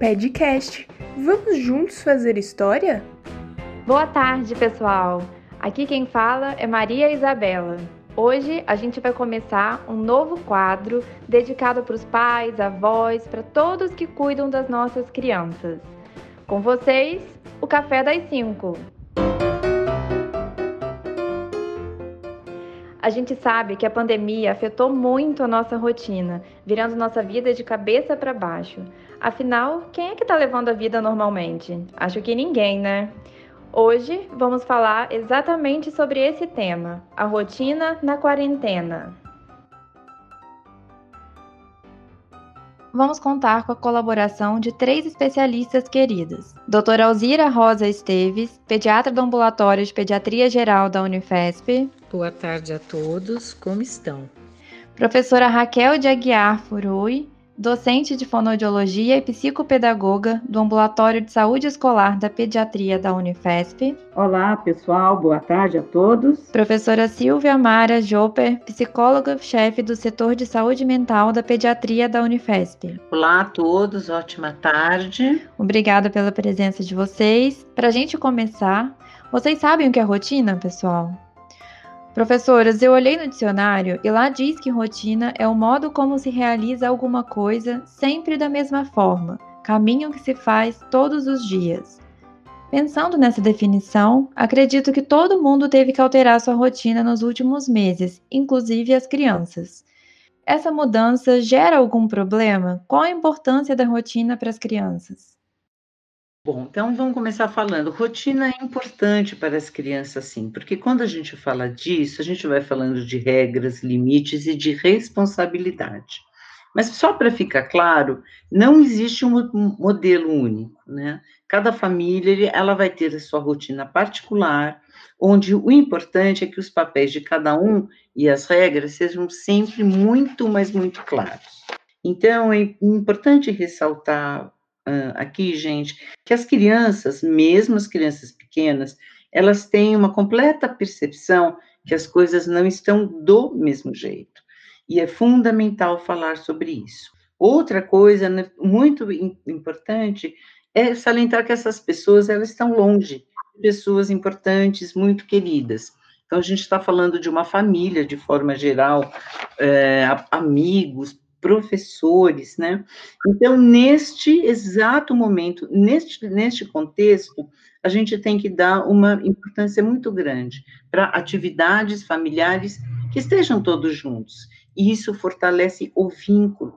Podcast. Vamos juntos fazer história? Boa tarde, pessoal. Aqui quem fala é Maria Isabela. Hoje a gente vai começar um novo quadro dedicado para os pais, avós, para todos que cuidam das nossas crianças. Com vocês, o Café das 5. A gente sabe que a pandemia afetou muito a nossa rotina, virando nossa vida de cabeça para baixo. Afinal, quem é que está levando a vida normalmente? Acho que ninguém, né? Hoje vamos falar exatamente sobre esse tema, a rotina na quarentena. vamos contar com a colaboração de três especialistas queridas. Doutora Alzira Rosa Esteves, pediatra do Ambulatório de Pediatria Geral da Unifesp. Boa tarde a todos, como estão? Professora Raquel de Aguiar Furui, docente de fonoaudiologia e psicopedagoga do Ambulatório de Saúde Escolar da Pediatria da Unifesp. Olá, pessoal, boa tarde a todos. Professora Silvia Mara Joper, psicóloga-chefe do setor de saúde mental da Pediatria da Unifesp. Olá a todos, ótima tarde. Obrigada pela presença de vocês. Para a gente começar, vocês sabem o que é rotina, pessoal? Professoras, eu olhei no dicionário e lá diz que rotina é o modo como se realiza alguma coisa sempre da mesma forma, caminho que se faz todos os dias. Pensando nessa definição, acredito que todo mundo teve que alterar sua rotina nos últimos meses, inclusive as crianças. Essa mudança gera algum problema? Qual a importância da rotina para as crianças? Bom, então vamos começar falando. Rotina é importante para as crianças, sim, porque quando a gente fala disso, a gente vai falando de regras, limites e de responsabilidade. Mas só para ficar claro, não existe um modelo único, né? Cada família ela vai ter a sua rotina particular, onde o importante é que os papéis de cada um e as regras sejam sempre muito, mas muito claros. Então, é importante ressaltar aqui, gente, que as crianças, mesmo as crianças pequenas, elas têm uma completa percepção que as coisas não estão do mesmo jeito. E é fundamental falar sobre isso. Outra coisa né, muito importante é salientar que essas pessoas elas estão longe pessoas importantes, muito queridas. Então, a gente está falando de uma família, de forma geral, é, amigos, professores, né? Então, neste exato momento, neste, neste contexto, a gente tem que dar uma importância muito grande para atividades familiares que estejam todos juntos. E isso fortalece o vínculo.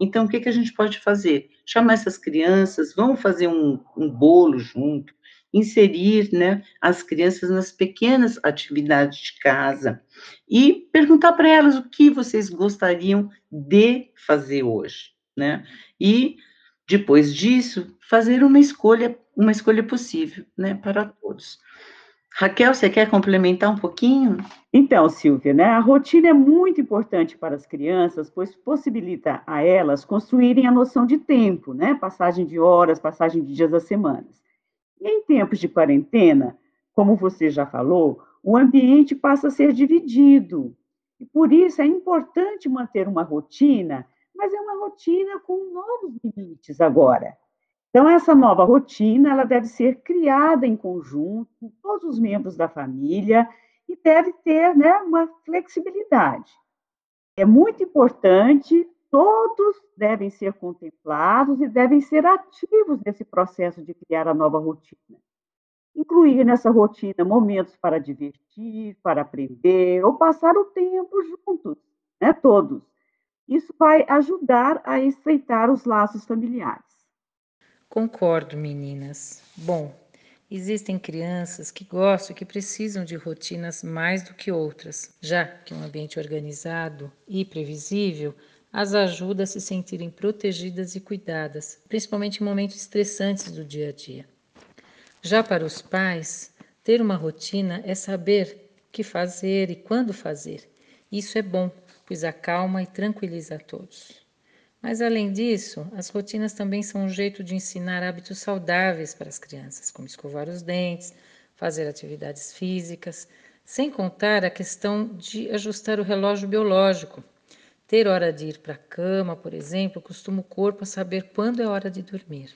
Então, o que, que a gente pode fazer? Chamar essas crianças, vamos fazer um, um bolo junto, inserir né, as crianças nas pequenas atividades de casa e perguntar para elas o que vocês gostariam de fazer hoje, né? E depois disso, fazer uma escolha, uma escolha possível, né, para todos. Raquel, você quer complementar um pouquinho? Então, Silvia, né, a rotina é muito importante para as crianças, pois possibilita a elas construírem a noção de tempo, né, passagem de horas, passagem de dias das semanas. E em tempos de quarentena, como você já falou, o ambiente passa a ser dividido. E por isso é importante manter uma rotina, mas é uma rotina com novos limites agora. Então, essa nova rotina ela deve ser criada em conjunto com todos os membros da família e deve ter né, uma flexibilidade. É muito importante todos devem ser contemplados e devem ser ativos nesse processo de criar a nova rotina. Incluir nessa rotina momentos para divertir, para aprender ou passar o tempo juntos, né, todos. Isso vai ajudar a estreitar os laços familiares. Concordo, meninas. Bom, existem crianças que gostam e que precisam de rotinas mais do que outras, já que um ambiente organizado e previsível as ajuda a se sentirem protegidas e cuidadas, principalmente em momentos estressantes do dia a dia. Já para os pais, ter uma rotina é saber o que fazer e quando fazer. Isso é bom, pois acalma e tranquiliza a todos. Mas além disso, as rotinas também são um jeito de ensinar hábitos saudáveis para as crianças, como escovar os dentes, fazer atividades físicas, sem contar a questão de ajustar o relógio biológico, ter hora de ir para a cama, por exemplo, costuma o corpo a saber quando é hora de dormir.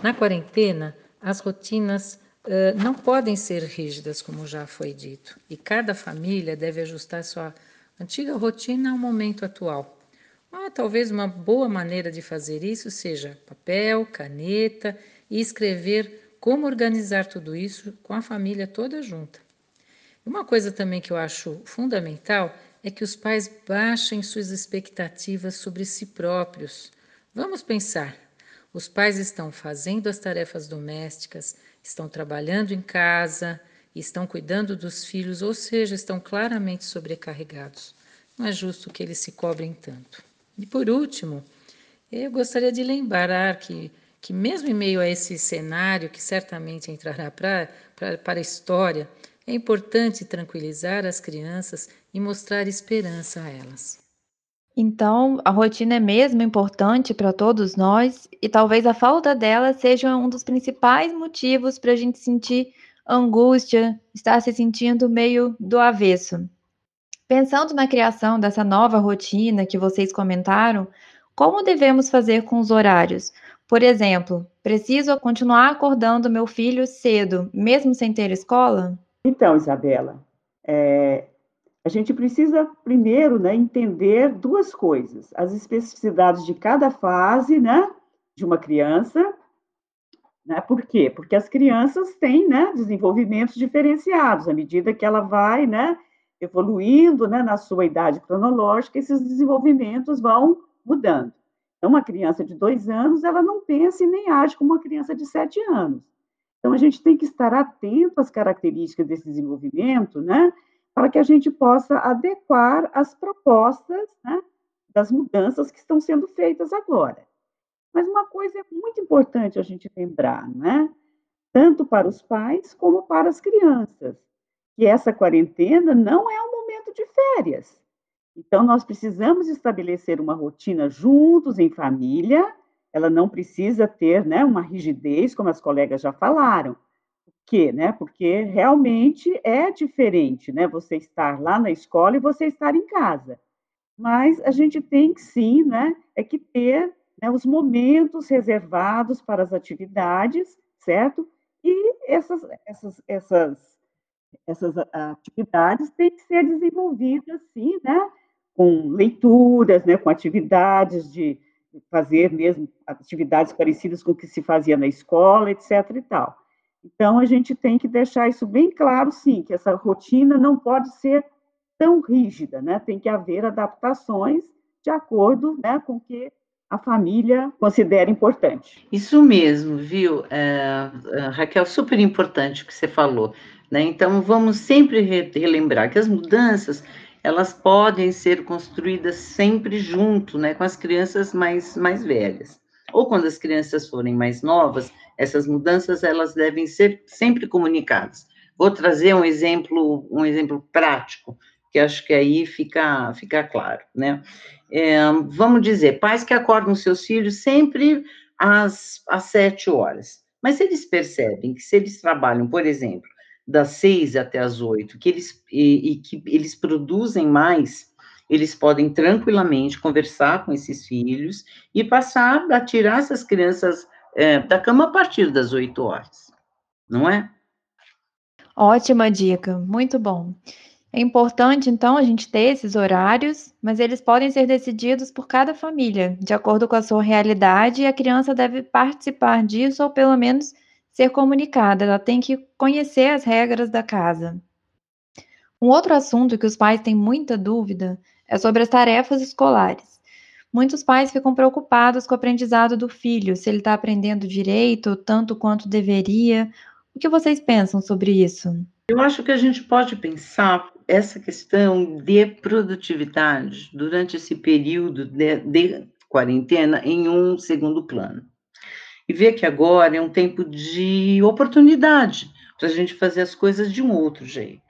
Na quarentena, as rotinas uh, não podem ser rígidas, como já foi dito, e cada família deve ajustar sua antiga rotina ao momento atual. Ah, talvez uma boa maneira de fazer isso seja papel, caneta e escrever como organizar tudo isso com a família toda junta. Uma coisa também que eu acho fundamental é que os pais baixem suas expectativas sobre si próprios. Vamos pensar: os pais estão fazendo as tarefas domésticas, estão trabalhando em casa, estão cuidando dos filhos, ou seja, estão claramente sobrecarregados. Não é justo que eles se cobrem tanto. E por último, eu gostaria de lembrar que, que mesmo em meio a esse cenário que certamente entrará para, a história, é importante tranquilizar as crianças e mostrar esperança a elas. Então, a rotina é mesmo importante para todos nós e talvez a falta dela seja um dos principais motivos para a gente sentir angústia, estar se sentindo meio do avesso. Pensando na criação dessa nova rotina que vocês comentaram, como devemos fazer com os horários? Por exemplo, preciso continuar acordando meu filho cedo, mesmo sem ter escola? Então, Isabela, é, a gente precisa primeiro né, entender duas coisas: as especificidades de cada fase né, de uma criança. Né, por quê? Porque as crianças têm né, desenvolvimentos diferenciados à medida que ela vai né, evoluindo né, na sua idade cronológica, esses desenvolvimentos vão mudando. Então, uma criança de dois anos, ela não pensa e nem age como uma criança de sete anos. Então, a gente tem que estar atento às características desse desenvolvimento, né? Para que a gente possa adequar as propostas né, das mudanças que estão sendo feitas agora. Mas uma coisa é muito importante a gente lembrar, né? Tanto para os pais como para as crianças, que essa quarentena não é um momento de férias. Então, nós precisamos estabelecer uma rotina juntos, em família, ela não precisa ter né, uma rigidez, como as colegas já falaram. Quê? Né? Porque realmente é diferente né, você estar lá na escola e você estar em casa. Mas a gente tem que sim, né, é que ter né, os momentos reservados para as atividades, certo? E essas, essas, essas, essas atividades têm que ser desenvolvidas, sim, né, com leituras, né, com atividades de fazer mesmo atividades parecidas com o que se fazia na escola, etc. e tal. Então, a gente tem que deixar isso bem claro, sim, que essa rotina não pode ser tão rígida, né? Tem que haver adaptações de acordo né, com o que a família considera importante. Isso mesmo, viu, é, é Raquel? Super importante o que você falou. Né? Então, vamos sempre relembrar que as mudanças elas podem ser construídas sempre junto, né, com as crianças mais, mais velhas. Ou quando as crianças forem mais novas, essas mudanças elas devem ser sempre comunicadas. Vou trazer um exemplo, um exemplo prático, que acho que aí fica, fica claro, né? É, vamos dizer, pais que acordam seus filhos sempre às, às sete horas. Mas eles percebem que se eles trabalham, por exemplo, das seis até as oito, que eles e, e, que eles produzem mais, eles podem tranquilamente conversar com esses filhos e passar a tirar essas crianças é, da cama a partir das oito horas, não é? Ótima dica, muito bom. É importante, então, a gente ter esses horários, mas eles podem ser decididos por cada família, de acordo com a sua realidade, e a criança deve participar disso ou pelo menos ser comunicada, ela tem que conhecer as regras da casa. Um outro assunto que os pais têm muita dúvida é sobre as tarefas escolares. Muitos pais ficam preocupados com o aprendizado do filho, se ele está aprendendo direito, tanto quanto deveria. O que vocês pensam sobre isso? Eu acho que a gente pode pensar essa questão de produtividade durante esse período de, de quarentena em um segundo plano e ver que agora é um tempo de oportunidade para a gente fazer as coisas de um outro jeito.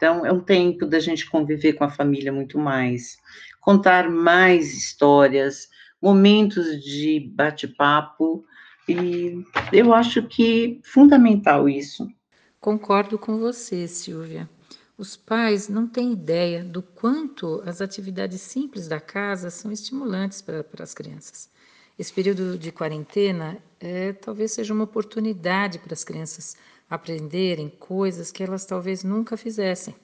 Então, é um tempo da gente conviver com a família muito mais, contar mais histórias, momentos de bate-papo, e eu acho que fundamental isso. Concordo com você, Silvia. Os pais não têm ideia do quanto as atividades simples da casa são estimulantes para, para as crianças. Esse período de quarentena é, talvez seja uma oportunidade para as crianças aprenderem coisas que elas talvez nunca fizessem,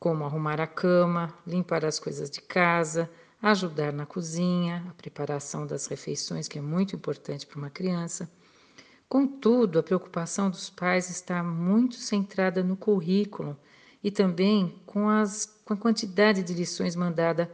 como arrumar a cama, limpar as coisas de casa, ajudar na cozinha, a preparação das refeições, que é muito importante para uma criança. Contudo, a preocupação dos pais está muito centrada no currículo e também com, as, com a quantidade de lições mandada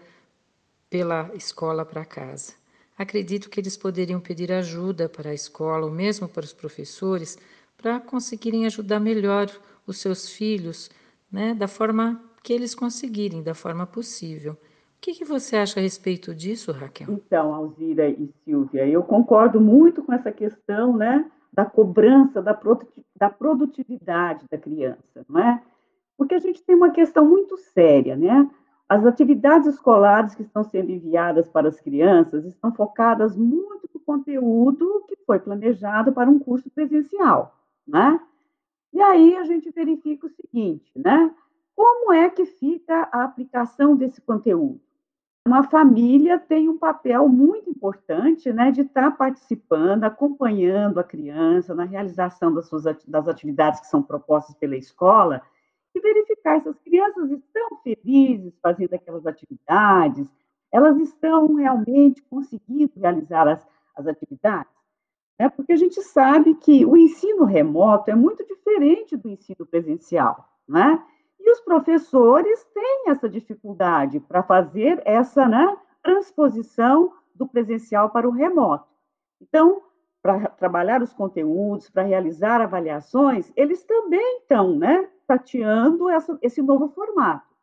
pela escola para casa. Acredito que eles poderiam pedir ajuda para a escola ou mesmo para os professores para conseguirem ajudar melhor os seus filhos, né, da forma que eles conseguirem, da forma possível. O que, que você acha a respeito disso, Raquel? Então, Alzira e Silvia, eu concordo muito com essa questão, né, da cobrança da produtividade da criança, não é? Porque a gente tem uma questão muito séria, né? As atividades escolares que estão sendo enviadas para as crianças estão focadas muito no conteúdo que foi planejado para um curso presencial, né? E aí a gente verifica o seguinte, né? Como é que fica a aplicação desse conteúdo? Uma família tem um papel muito importante, né, de estar participando, acompanhando a criança na realização das suas das atividades que são propostas pela escola e verificar se as crianças estão felizes fazendo aquelas atividades, elas estão realmente conseguindo realizar as, as atividades. Né? Porque a gente sabe que o ensino remoto é muito diferente do ensino presencial, né? E os professores têm essa dificuldade para fazer essa né, transposição do presencial para o remoto. Então, para trabalhar os conteúdos, para realizar avaliações, eles também estão né, tateando essa, esse novo formato.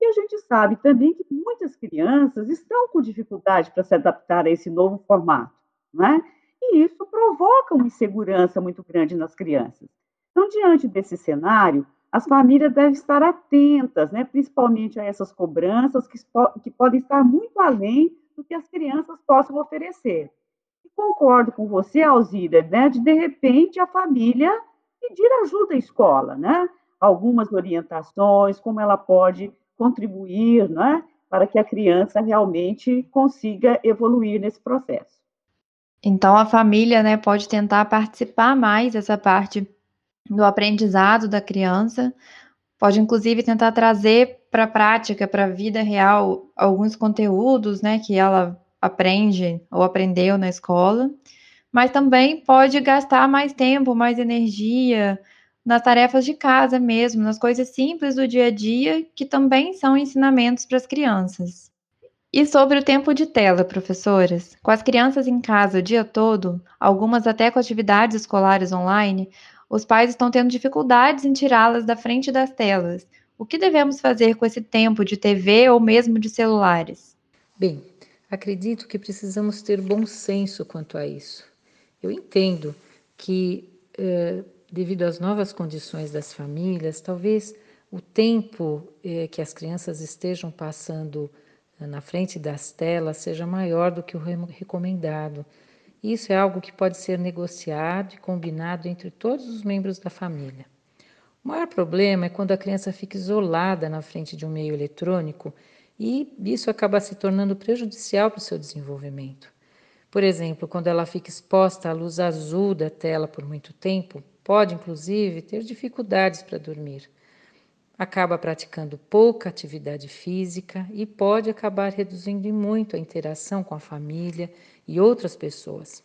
E a gente sabe também que muitas crianças estão com dificuldade para se adaptar a esse novo formato, né? E isso provoca uma insegurança muito grande nas crianças. Então, diante desse cenário, as famílias devem estar atentas, né, principalmente a essas cobranças que, que podem estar muito além do que as crianças possam oferecer. E concordo com você, Alzira, né, de de repente a família pedir ajuda à escola, né? Algumas orientações, como ela pode contribuir né, para que a criança realmente consiga evoluir nesse processo. Então, a família né, pode tentar participar mais dessa parte do aprendizado da criança, pode inclusive tentar trazer para a prática, para a vida real, alguns conteúdos né, que ela aprende ou aprendeu na escola, mas também pode gastar mais tempo, mais energia, nas tarefas de casa mesmo, nas coisas simples do dia a dia, que também são ensinamentos para as crianças. E sobre o tempo de tela, professoras? Com as crianças em casa o dia todo, algumas até com atividades escolares online, os pais estão tendo dificuldades em tirá-las da frente das telas. O que devemos fazer com esse tempo de TV ou mesmo de celulares? Bem, acredito que precisamos ter bom senso quanto a isso. Eu entendo que uh, devido às novas condições das famílias, talvez o tempo eh, que as crianças estejam passando eh, na frente das telas seja maior do que o recomendado. Isso é algo que pode ser negociado e combinado entre todos os membros da família. O maior problema é quando a criança fica isolada na frente de um meio eletrônico e isso acaba se tornando prejudicial para o seu desenvolvimento. Por exemplo, quando ela fica exposta à luz azul da tela por muito tempo, Pode, inclusive, ter dificuldades para dormir. Acaba praticando pouca atividade física e pode acabar reduzindo muito a interação com a família e outras pessoas.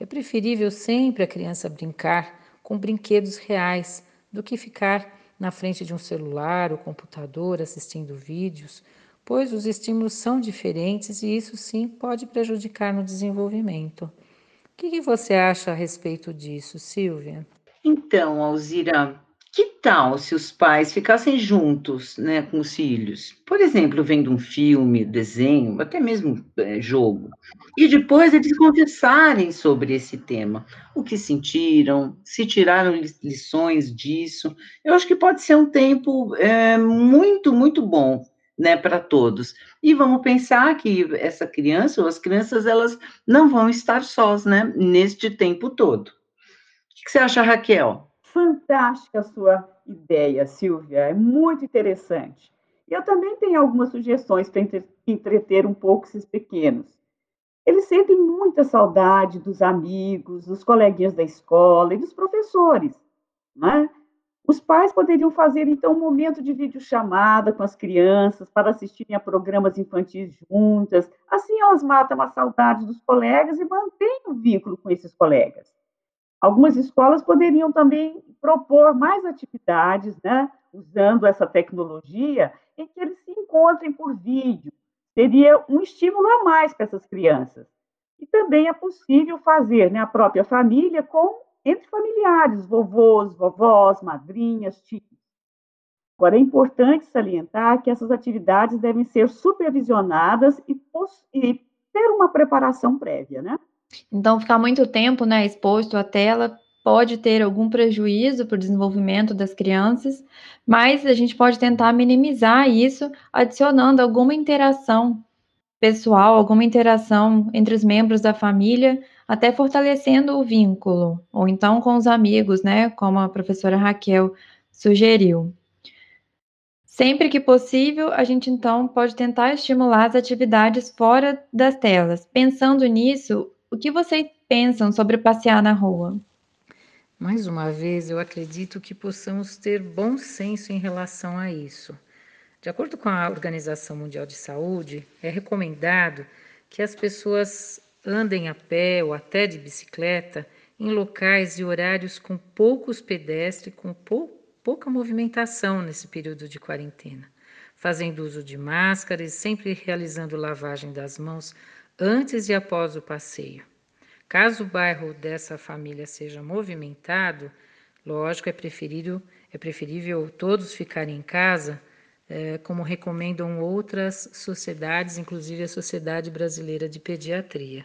É preferível sempre a criança brincar com brinquedos reais do que ficar na frente de um celular ou computador assistindo vídeos, pois os estímulos são diferentes e isso sim pode prejudicar no desenvolvimento que, que você acha a respeito disso, Silvia? Então, Alzira, que tal se os pais ficassem juntos, né, com os filhos? Por exemplo, vendo um filme, desenho, até mesmo é, jogo, e depois eles conversarem sobre esse tema, o que sentiram, se tiraram lições disso. Eu acho que pode ser um tempo é, muito, muito bom né, para todos. E vamos pensar que essa criança ou as crianças elas não vão estar sós, né, neste tempo todo. O que você acha, Raquel? Fantástica a sua ideia, Silvia, é muito interessante. Eu também tenho algumas sugestões para entreter um pouco esses pequenos. eles sentem muita saudade dos amigos, dos coleguinhas da escola e dos professores. Né? Os pais poderiam fazer, então, um momento de videochamada com as crianças para assistirem a programas infantis juntas. Assim, elas matam a saudade dos colegas e mantêm o vínculo com esses colegas. Algumas escolas poderiam também propor mais atividades, né, usando essa tecnologia, em que eles se encontrem por vídeo. Seria um estímulo a mais para essas crianças. E também é possível fazer né, a própria família com entre familiares, vovôs, vovós, madrinhas, tios. Agora, é importante salientar que essas atividades devem ser supervisionadas e, e ter uma preparação prévia, né? Então, ficar muito tempo né, exposto à tela pode ter algum prejuízo para o desenvolvimento das crianças, mas a gente pode tentar minimizar isso adicionando alguma interação pessoal, alguma interação entre os membros da família, até fortalecendo o vínculo, ou então com os amigos, né, como a professora Raquel sugeriu. Sempre que possível, a gente então pode tentar estimular as atividades fora das telas. Pensando nisso, o que vocês pensam sobre passear na rua? Mais uma vez, eu acredito que possamos ter bom senso em relação a isso. De acordo com a Organização Mundial de Saúde, é recomendado que as pessoas andem a pé ou até de bicicleta em locais e horários com poucos pedestres, com pou, pouca movimentação nesse período de quarentena, fazendo uso de máscaras e sempre realizando lavagem das mãos antes e após o passeio. Caso o bairro dessa família seja movimentado, lógico, é preferível, é preferível todos ficarem em casa, é, como recomendam outras sociedades, inclusive a Sociedade Brasileira de Pediatria.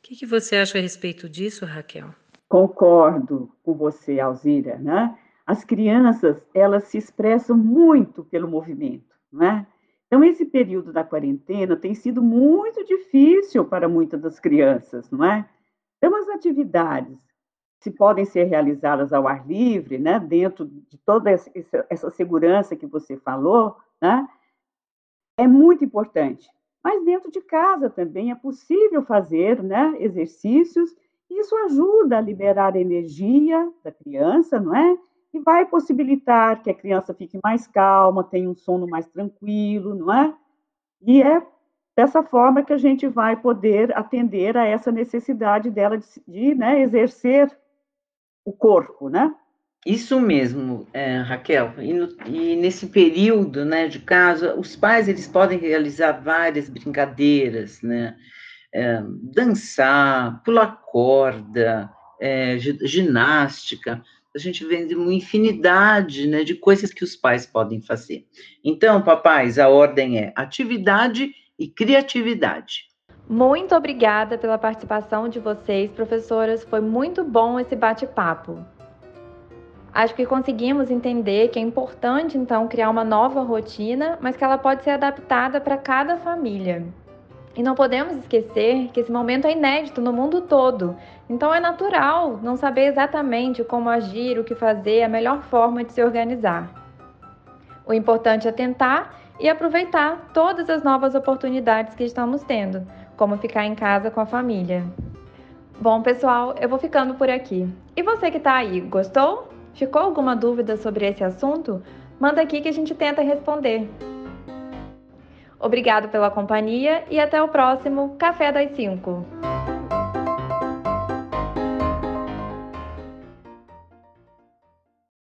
O que, que você acha a respeito disso, Raquel? Concordo com você, Alzira, né? As crianças, elas se expressam muito pelo movimento, né? Então, esse período da quarentena tem sido muito difícil para muitas das crianças, não é? Então, as atividades se podem ser realizadas ao ar livre, né, dentro de toda essa segurança que você falou, né, é muito importante. Mas dentro de casa também é possível fazer né, exercícios, isso ajuda a liberar energia da criança, não é? E vai possibilitar que a criança fique mais calma, tenha um sono mais tranquilo, não é? E é dessa forma que a gente vai poder atender a essa necessidade dela de, de né, exercer o corpo, né? Isso mesmo, é, Raquel. E, no, e, nesse período, né, de casa, os pais eles podem realizar várias brincadeiras, né? É, dançar, pular corda, é, ginástica. A gente vê uma infinidade, né, de coisas que os pais podem fazer. Então, papais, a ordem é atividade e criatividade. Muito obrigada pela participação de vocês, professoras. Foi muito bom esse bate-papo. Acho que conseguimos entender que é importante, então, criar uma nova rotina, mas que ela pode ser adaptada para cada família. E não podemos esquecer que esse momento é inédito no mundo todo, então é natural não saber exatamente como agir, o que fazer, a melhor forma de se organizar. O importante é tentar e aproveitar todas as novas oportunidades que estamos tendo como ficar em casa com a família. Bom, pessoal, eu vou ficando por aqui. E você que está aí, gostou? Ficou alguma dúvida sobre esse assunto? Manda aqui que a gente tenta responder. Obrigado pela companhia e até o próximo Café das 5.